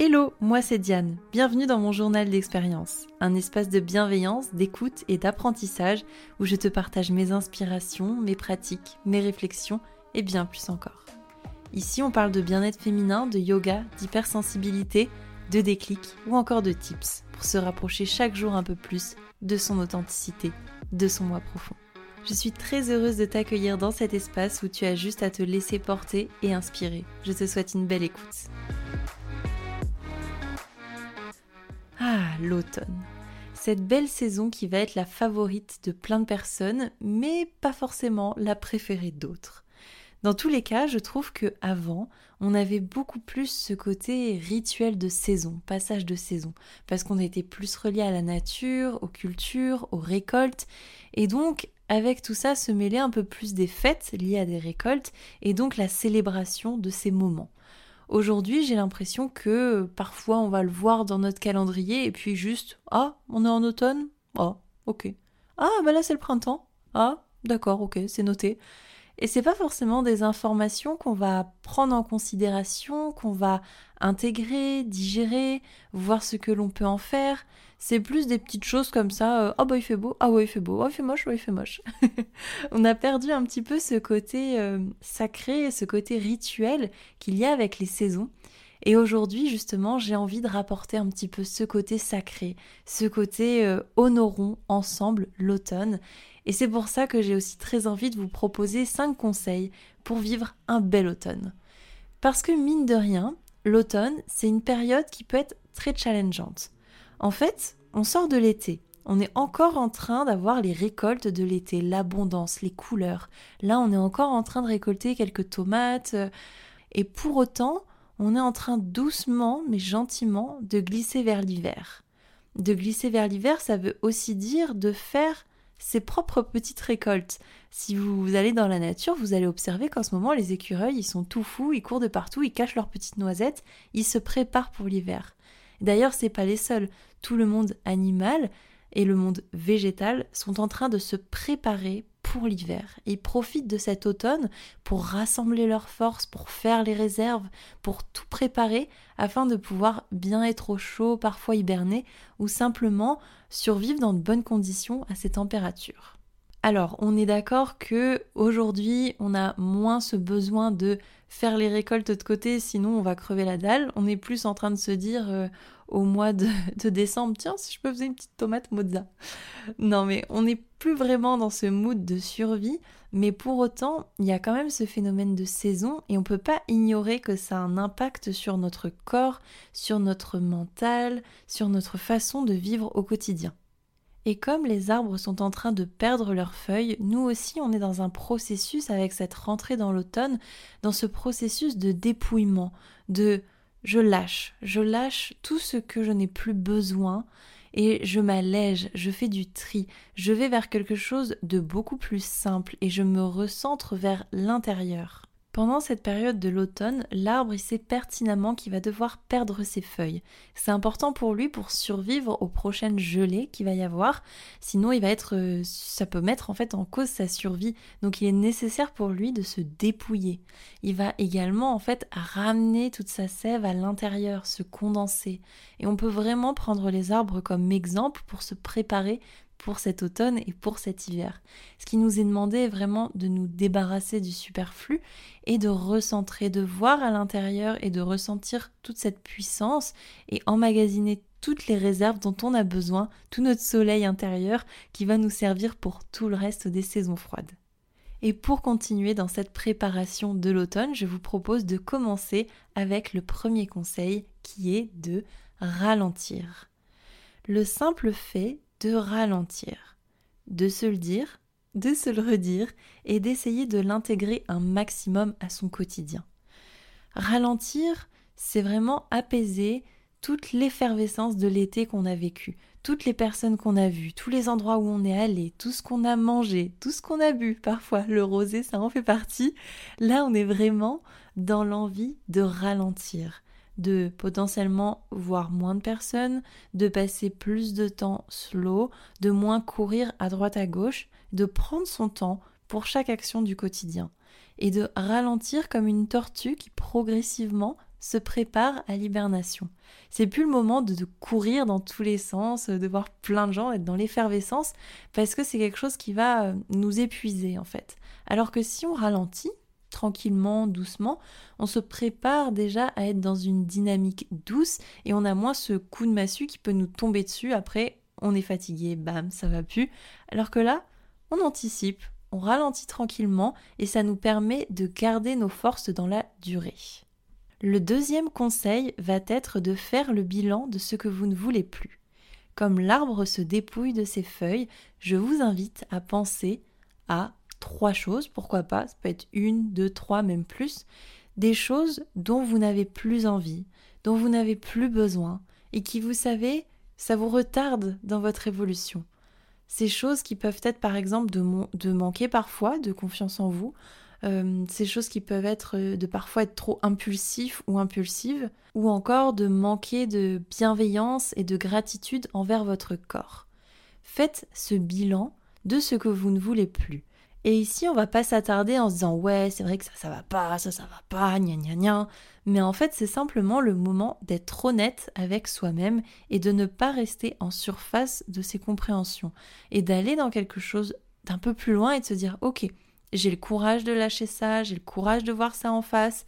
Hello, moi c'est Diane. Bienvenue dans mon journal d'expérience, un espace de bienveillance, d'écoute et d'apprentissage où je te partage mes inspirations, mes pratiques, mes réflexions et bien plus encore. Ici, on parle de bien-être féminin, de yoga, d'hypersensibilité, de déclic ou encore de tips pour se rapprocher chaque jour un peu plus de son authenticité, de son moi profond. Je suis très heureuse de t'accueillir dans cet espace où tu as juste à te laisser porter et inspirer. Je te souhaite une belle écoute. Ah, l'automne. Cette belle saison qui va être la favorite de plein de personnes, mais pas forcément la préférée d'autres. Dans tous les cas, je trouve que avant, on avait beaucoup plus ce côté rituel de saison, passage de saison, parce qu'on était plus relié à la nature, aux cultures, aux récoltes, et donc avec tout ça se mêlait un peu plus des fêtes liées à des récoltes, et donc la célébration de ces moments. Aujourd'hui, j'ai l'impression que parfois on va le voir dans notre calendrier et puis juste ah, on est en automne? Ah, ok. Ah, bah là c'est le printemps. Ah, d'accord, ok, c'est noté. Et c'est pas forcément des informations qu'on va prendre en considération, qu'on va intégrer, digérer, voir ce que l'on peut en faire. C'est plus des petites choses comme ça. Euh, oh bah il fait beau, ah ouais il fait beau, oh il fait moche, oh il fait moche. On a perdu un petit peu ce côté euh, sacré, ce côté rituel qu'il y a avec les saisons. Et aujourd'hui, justement, j'ai envie de rapporter un petit peu ce côté sacré, ce côté euh, honorons ensemble l'automne. Et c'est pour ça que j'ai aussi très envie de vous proposer 5 conseils pour vivre un bel automne. Parce que mine de rien, l'automne, c'est une période qui peut être très challengeante. En fait, on sort de l'été. On est encore en train d'avoir les récoltes de l'été, l'abondance, les couleurs. Là, on est encore en train de récolter quelques tomates. Et pour autant, on est en train doucement mais gentiment de glisser vers l'hiver. De glisser vers l'hiver, ça veut aussi dire de faire ses propres petites récoltes. Si vous allez dans la nature, vous allez observer qu'en ce moment, les écureuils, ils sont tout fous, ils courent de partout, ils cachent leurs petites noisettes, ils se préparent pour l'hiver. D'ailleurs, c'est pas les seuls. Tout le monde animal et le monde végétal sont en train de se préparer l'hiver. Ils profitent de cet automne pour rassembler leurs forces, pour faire les réserves, pour tout préparer afin de pouvoir bien être au chaud, parfois hiberner, ou simplement survivre dans de bonnes conditions à ces températures. Alors, on est d'accord que aujourd'hui, on a moins ce besoin de faire les récoltes de côté, sinon on va crever la dalle. On est plus en train de se dire euh, au mois de, décembre, tiens, si je peux faire une petite tomate mozza. Non, mais on n'est plus vraiment dans ce mood de survie, mais pour autant, il y a quand même ce phénomène de saison et on ne peut pas ignorer que ça a un impact sur notre corps, sur notre mental, sur notre façon de vivre au quotidien. Et comme les arbres sont en train de perdre leurs feuilles, nous aussi on est dans un processus avec cette rentrée dans l'automne, dans ce processus de dépouillement, de je lâche, je lâche tout ce que je n'ai plus besoin et je m'allège, je fais du tri, je vais vers quelque chose de beaucoup plus simple et je me recentre vers l'intérieur. Pendant cette période de l'automne, l'arbre sait pertinemment qu'il va devoir perdre ses feuilles. C'est important pour lui pour survivre aux prochaines gelées qu'il va y avoir, sinon il va être euh, ça peut mettre en fait en cause sa survie. Donc il est nécessaire pour lui de se dépouiller. Il va également en fait ramener toute sa sève à l'intérieur, se condenser. Et on peut vraiment prendre les arbres comme exemple pour se préparer pour cet automne et pour cet hiver. Ce qui nous est demandé est vraiment de nous débarrasser du superflu et de recentrer, de voir à l'intérieur et de ressentir toute cette puissance et emmagasiner toutes les réserves dont on a besoin, tout notre soleil intérieur qui va nous servir pour tout le reste des saisons froides. Et pour continuer dans cette préparation de l'automne, je vous propose de commencer avec le premier conseil qui est de ralentir. Le simple fait de ralentir, de se le dire, de se le redire et d'essayer de l'intégrer un maximum à son quotidien. Ralentir, c'est vraiment apaiser toute l'effervescence de l'été qu'on a vécu, toutes les personnes qu'on a vues, tous les endroits où on est allé, tout ce qu'on a mangé, tout ce qu'on a bu, parfois le rosé ça en fait partie. Là, on est vraiment dans l'envie de ralentir, de potentiellement voir moins de personnes, de passer plus de temps slow, de moins courir à droite à gauche, de prendre son temps pour chaque action du quotidien et de ralentir comme une tortue qui progressivement se prépare à l'hibernation. C'est plus le moment de, courir dans tous les sens, de voir plein de gens, être dans l'effervescence, parce que c'est quelque chose qui va euh, nous épuiser en fait. Alors que si on ralentit, tranquillement, doucement, on se prépare déjà à être dans une dynamique douce et on a moins ce coup de massue qui peut nous tomber dessus. Après, on est fatigué, bam, ça va plus. Alors que là, on anticipe, on ralentit tranquillement et ça nous permet de garder nos forces dans la durée. Le deuxième conseil va être de faire le bilan de ce que vous ne voulez plus. Comme l'arbre se dépouille de ses feuilles, je vous invite à penser à trois choses, pourquoi pas, ça peut être une, deux, trois, même plus, des choses dont vous n'avez plus envie, dont vous n'avez plus besoin, et qui, vous savez, ça vous retarde dans votre évolution. Ces choses qui peuvent être par exemple de, manquer parfois de confiance en vous, euh, ces choses qui peuvent être euh, de parfois être trop impulsif ou impulsive, ou encore de manquer de bienveillance et de gratitude envers votre corps. Faites ce bilan de ce que vous ne voulez plus. Et ici, on va pas s'attarder en se disant ouais, c'est vrai que ça, ça va pas, ça, ça va pas, gna gna gna. Mais en fait, c'est simplement le moment d'être honnête avec soi-même et de ne pas rester en surface de ses compréhensions et d'aller dans quelque chose d'un peu plus loin et de se dire ok, j'ai le courage de lâcher ça, j'ai le courage de voir ça en face,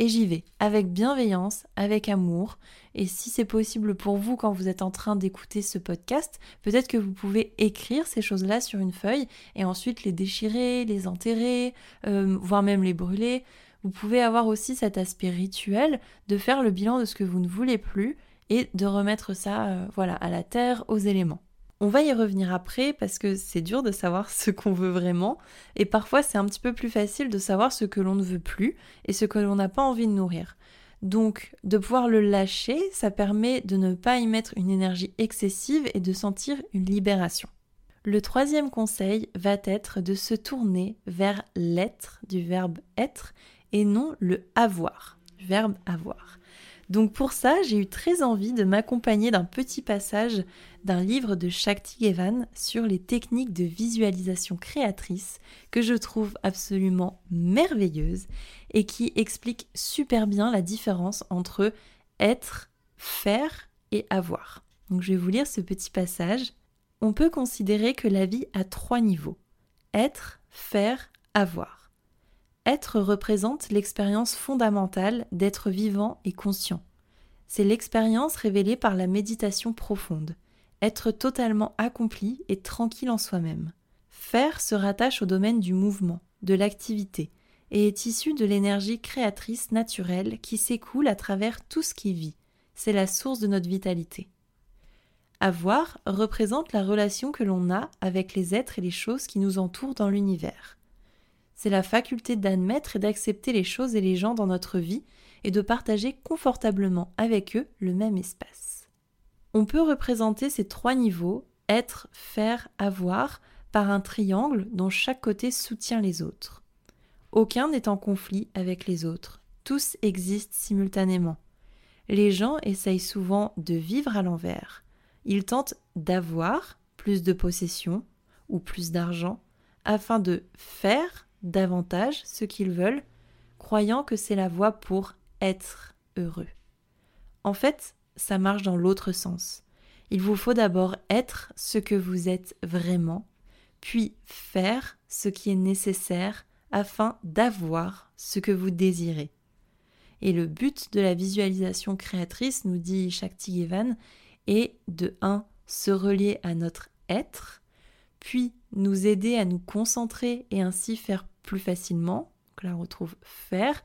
et j'y vais, avec bienveillance, avec amour. Et si c'est possible pour vous quand vous êtes en train d'écouter ce podcast, peut-être que vous pouvez écrire ces choses-là sur une feuille et ensuite les déchirer, les enterrer, euh, voire même les brûler. Vous pouvez avoir aussi cet aspect rituel de faire le bilan de ce que vous ne voulez plus et de remettre ça euh, voilà, à la terre, aux éléments. On va y revenir après parce que c'est dur de savoir ce qu'on veut vraiment et parfois c'est un petit peu plus facile de savoir ce que l'on ne veut plus et ce que l'on n'a pas envie de nourrir. Donc de pouvoir le lâcher, ça permet de ne pas y mettre une énergie excessive et de sentir une libération. Le troisième conseil va être de se tourner vers l'être du verbe être et non le avoir verbe avoir. Donc pour ça, j'ai eu très envie de m'accompagner d'un petit passage d'un livre de Shakti Evan sur les techniques de visualisation créatrice que je trouve absolument merveilleuse et qui explique super bien la différence entre être, faire et avoir. Donc je vais vous lire ce petit passage. On peut considérer que la vie a trois niveaux. Être, faire, avoir. Être représente l'expérience fondamentale d'être vivant et conscient. C'est l'expérience révélée par la méditation profonde, être totalement accompli et tranquille en soi-même. Faire se rattache au domaine du mouvement, de l'activité, et est issu de l'énergie créatrice naturelle qui s'écoule à travers tout ce qui vit. C'est la source de notre vitalité. Avoir représente la relation que l'on a avec les êtres et les choses qui nous entourent dans l'univers c'est la faculté d'admettre et d'accepter les choses et les gens dans notre vie et de partager confortablement avec eux le même espace. On peut représenter ces trois niveaux, être, faire, avoir, par un triangle dont chaque côté soutient les autres. Aucun n'est en conflit avec les autres, tous existent simultanément. Les gens essayent souvent de vivre à l'envers. Ils tentent d'avoir plus de possessions ou plus d'argent afin de faire davantage ce qu'ils veulent, croyant que c'est la voie pour être heureux. En fait, ça marche dans l'autre sens. Il vous faut d'abord être ce que vous êtes vraiment, puis faire ce qui est nécessaire afin d'avoir ce que vous désirez. Et le but de la visualisation créatrice, nous dit Shakti Evan, est de 1. se relier à notre être, puis nous aider à nous concentrer et ainsi faire plus facilement. Donc là, on retrouve faire.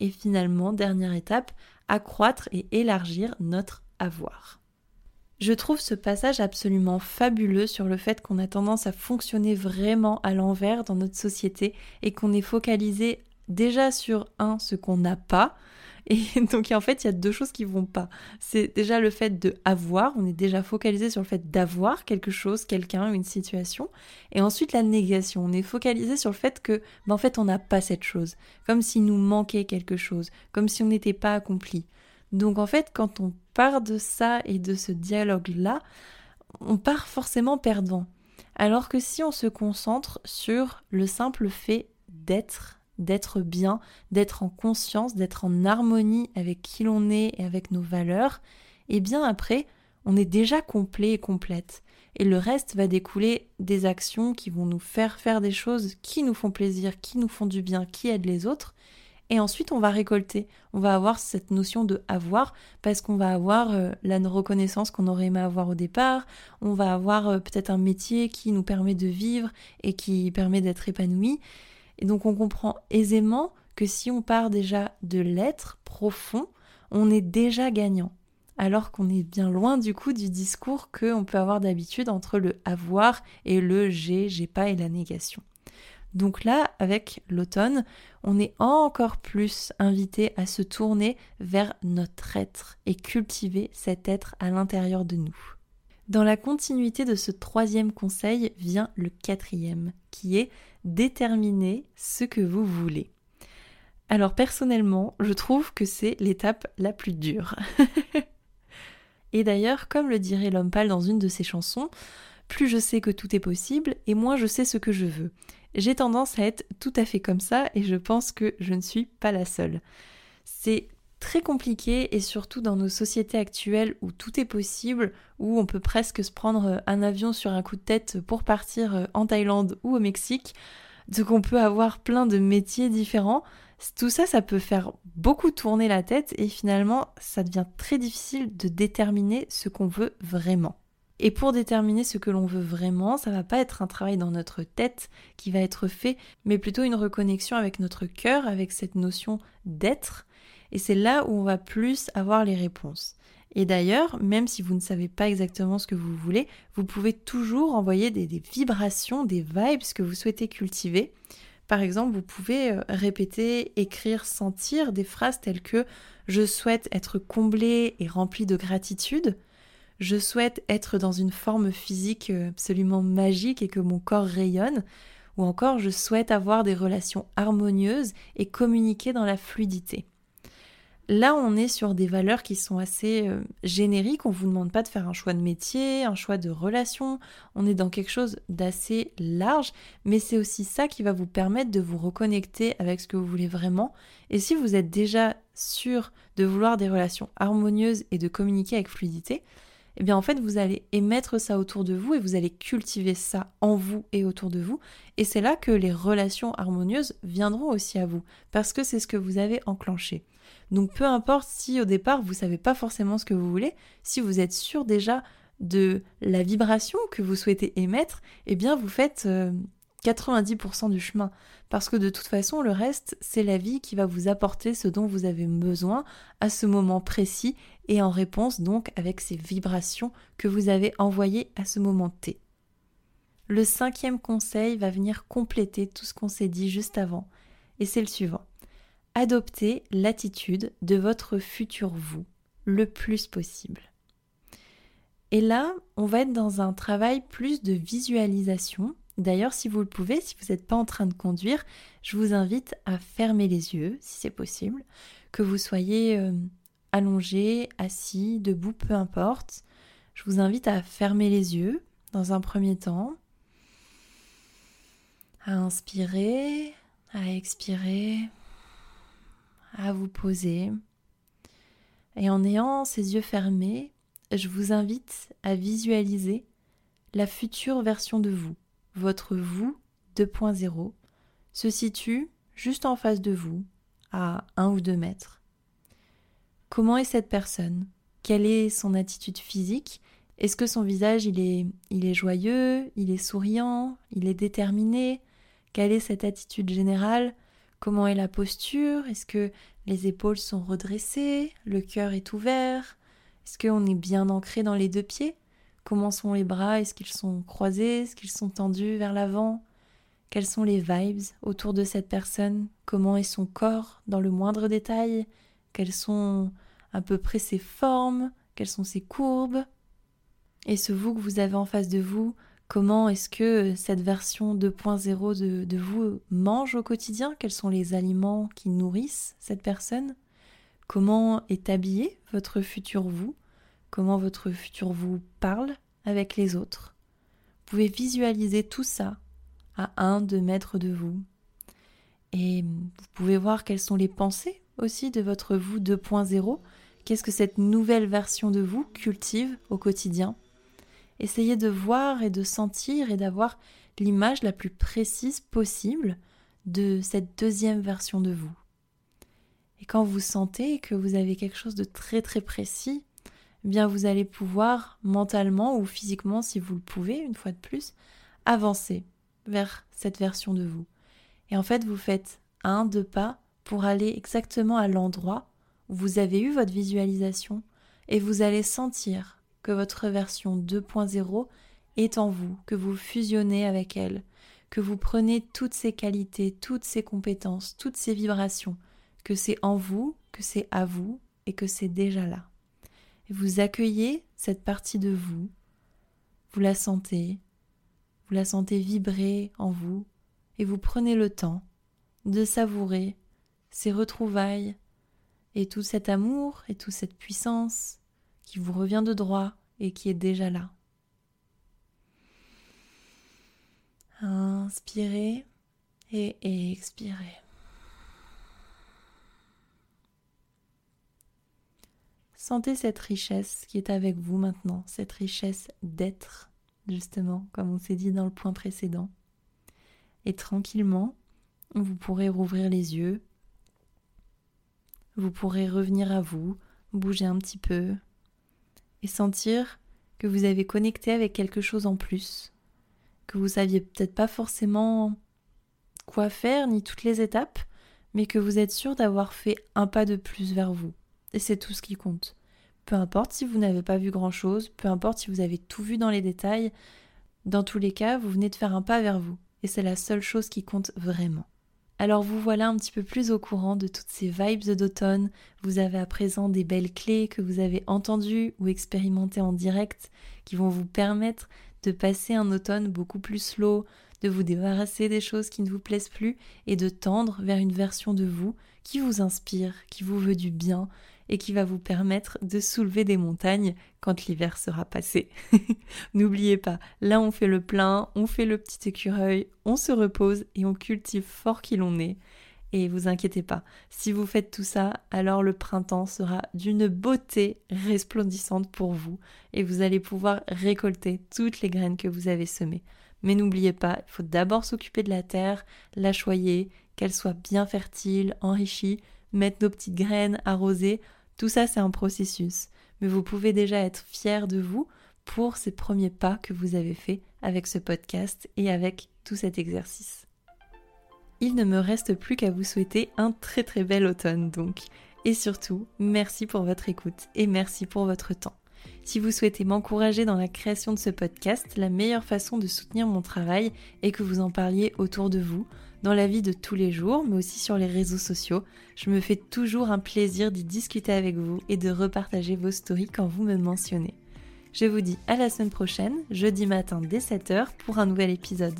Et finalement, dernière étape, accroître et élargir notre avoir. Je trouve ce passage absolument fabuleux sur le fait qu'on a tendance à fonctionner vraiment à l'envers dans notre société et qu'on est focalisé déjà sur un, ce qu'on n'a pas, et donc en fait, il y a deux choses qui vont pas. C'est déjà le fait de avoir, on est déjà focalisé sur le fait d'avoir quelque chose, quelqu'un, une situation, et ensuite la négation, on est focalisé sur le fait que ben, en fait, on n'a pas cette chose, comme s'il nous manquait quelque chose, comme si on n'était pas accompli. Donc en fait, quand on part de ça et de ce dialogue-là, on part forcément perdant. Alors que si on se concentre sur le simple fait d'être, d'être bien, d'être en conscience, d'être en harmonie avec qui l'on est et avec nos valeurs, et eh bien après, on est déjà complet et complète. Et le reste va découler des actions qui vont nous faire faire des choses qui nous font plaisir, qui nous font du bien, qui aident les autres. Et ensuite, on va récolter. On va avoir cette notion de avoir parce qu'on va avoir euh, la reconnaissance qu'on aurait aimé avoir au départ. On va avoir euh, peut-être un métier qui nous permet de vivre et qui permet d'être épanoui. Et donc, on comprend aisément que si on part déjà de l'être profond, on est déjà gagnant alors qu'on est bien loin du coup du discours qu'on peut avoir d'habitude entre le avoir et le j'ai, j'ai pas et la négation. Donc là, avec l'automne, on est encore plus invité à se tourner vers notre être et cultiver cet être à l'intérieur de nous. Dans la continuité de ce troisième conseil vient le quatrième, qui est déterminer ce que vous voulez. Alors personnellement, je trouve que c'est l'étape la plus dure. Et d'ailleurs, comme le dirait l'homme pâle dans une de ses chansons, plus je sais que tout est possible et moins je sais ce que je veux. J'ai tendance à être tout à fait comme ça et je pense que je ne suis pas la seule. C'est très compliqué et surtout dans nos sociétés actuelles où tout est possible, où on peut presque se prendre un avion sur un coup de tête pour partir en Thaïlande ou au Mexique, donc on peut avoir plein de métiers différents. Tout ça, ça peut faire beaucoup tourner la tête et finalement, ça devient très difficile de déterminer ce qu'on veut vraiment. Et pour déterminer ce que l'on veut vraiment, ça va pas être un travail dans notre tête qui va être fait, mais plutôt une reconnexion avec notre cœur, avec cette notion d'être. Et c'est là où on va plus avoir les réponses. Et d'ailleurs, même si vous ne savez pas exactement ce que vous voulez, vous pouvez toujours envoyer des, vibrations, des vibes que vous souhaitez cultiver. Par exemple, vous pouvez euh, répéter, écrire, sentir des phrases telles que je souhaite être comblé et rempli de gratitude. Je souhaite être dans une forme physique euh, absolument magique et que mon corps rayonne. Ou encore, je souhaite avoir des relations harmonieuses et communiquer dans la fluidité. Là, on est sur des valeurs qui sont assez euh, génériques. On ne vous demande pas de faire un choix de métier, un choix de relation. On est dans quelque chose d'assez large, mais c'est aussi ça qui va vous permettre de vous reconnecter avec ce que vous voulez vraiment. Et si vous êtes déjà sûr de vouloir des relations harmonieuses et de communiquer avec fluidité, eh bien en fait vous allez émettre ça autour de vous et vous allez cultiver ça en vous et autour de vous. Et c'est là que les relations harmonieuses viendront aussi à vous, parce que c'est ce que vous avez enclenché. Donc peu importe si au départ vous savez pas forcément ce que vous voulez, si vous êtes sûr déjà de la vibration que vous souhaitez émettre, eh bien vous faites 90% euh, du chemin. Parce que de toute façon, le reste, c'est la vie qui va vous apporter ce dont vous avez besoin à ce moment précis et en réponse donc avec ces vibrations que vous avez envoyées à ce moment T. Le cinquième conseil va venir compléter tout ce qu'on s'est dit juste avant, et c'est le suivant adoptez l'attitude de votre futur vous le plus possible. Et là, on va être dans un travail plus de visualisation. D'ailleurs, si vous le pouvez, si vous n'êtes pas en train de conduire, je vous invite à fermer les yeux, si c'est possible, que vous soyez euh, allongé, assis, debout, peu importe. Je vous invite à fermer les yeux dans un premier temps, à inspirer, à expirer à vous poser. Et en ayant ces yeux fermés, je vous invite à visualiser la future version de vous. Votre vous 2.0 se situe juste en face de vous, à un ou deux mètres. Comment est cette personne? Quelle est son attitude physique? Est-ce que son visage il est, il est joyeux? Il est souriant? Il est déterminé? Quelle est cette attitude générale? Comment est la posture? Est-ce que les épaules sont redressées? Le cœur est ouvert? Est-ce qu'on est bien ancré dans les deux pieds? Comment sont les bras? Est-ce qu'ils sont croisés? Est-ce qu'ils sont tendus vers l'avant? Quelles sont les vibes autour de cette personne? Comment est son corps dans le moindre détail? Quelles sont à peu près ses formes? Quelles sont ses courbes? Et ce vous que vous avez en face de vous, Comment est-ce que cette version 2.0 de, vous mange au quotidien? Quels sont les aliments qui nourrissent cette personne? Comment est habillé votre futur vous? Comment votre futur vous parle avec les autres? Vous pouvez visualiser tout ça à un, deux mètres de vous. Et vous pouvez voir quelles sont les pensées aussi de votre vous 2.0. Qu'est-ce que cette nouvelle version de vous cultive au quotidien? Essayez de voir et de sentir et d'avoir l'image la plus précise possible de cette deuxième version de vous. Et quand vous sentez que vous avez quelque chose de très très précis, eh bien vous allez pouvoir mentalement ou physiquement, si vous le pouvez, une fois de plus, avancer vers cette version de vous. Et en fait, vous faites un, deux pas pour aller exactement à l'endroit où vous avez eu votre visualisation et vous allez sentir que votre version 2.0 est en vous, que vous fusionnez avec elle, que vous prenez toutes ces qualités, toutes ces compétences, toutes ces vibrations, que c'est en vous, que c'est à vous et que c'est déjà là. Vous accueillez cette partie de vous, vous la sentez, vous la sentez vibrer en vous et vous prenez le temps de savourer ces retrouvailles et tout cet amour et toute cette puissance qui vous revient de droit et qui est déjà là. Inspirez et expirez. Sentez cette richesse qui est avec vous maintenant, cette richesse d'être, justement, comme on s'est dit dans le point précédent. Et tranquillement, vous pourrez rouvrir les yeux, vous pourrez revenir à vous, bouger un petit peu et sentir que vous avez connecté avec quelque chose en plus, que vous saviez peut-être pas forcément quoi faire ni toutes les étapes, mais que vous êtes sûr d'avoir fait un pas de plus vers vous. Et c'est tout ce qui compte. Peu importe si vous n'avez pas vu grand-chose, peu importe si vous avez tout vu dans les détails, dans tous les cas, vous venez de faire un pas vers vous. Et c'est la seule chose qui compte vraiment. Alors vous voilà un petit peu plus au courant de toutes ces vibes d'automne. Vous avez à présent des belles clés que vous avez entendues ou expérimentées en direct qui vont vous permettre de passer un automne beaucoup plus slow, de vous débarrasser des choses qui ne vous plaisent plus et de tendre vers une version de vous qui vous inspire, qui vous veut du bien et qui va vous permettre de soulever des montagnes quand l'hiver sera passé. N'oubliez pas, là on fait le plein, on fait le petit écureuil, on se repose et on cultive fort qui l'on est. Et vous inquiétez pas, si vous faites tout ça, alors le printemps sera d'une beauté resplendissante pour vous et vous allez pouvoir récolter toutes les graines que vous avez semées. Mais n'oubliez pas, il faut d'abord s'occuper de la terre, la choyer, qu'elle soit bien fertile, enrichie, mettre nos petites graines, arroser, tout ça, c'est un processus, mais vous pouvez déjà être fier de vous pour ces premiers pas que vous avez faits avec ce podcast et avec tout cet exercice. Il ne me reste plus qu'à vous souhaiter un très très bel automne donc. Et surtout, merci pour votre écoute et merci pour votre temps. Si vous souhaitez m'encourager dans la création de ce podcast, la meilleure façon de soutenir mon travail est que vous en parliez autour de vous dans la vie de tous les jours, mais aussi sur les réseaux sociaux. Je me fais toujours un plaisir d'y discuter avec vous et de repartager vos stories quand vous me mentionnez. Je vous dis à la semaine prochaine, jeudi matin dès 7h pour un nouvel épisode.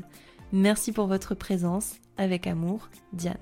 Merci pour votre présence. Avec amour, Diane.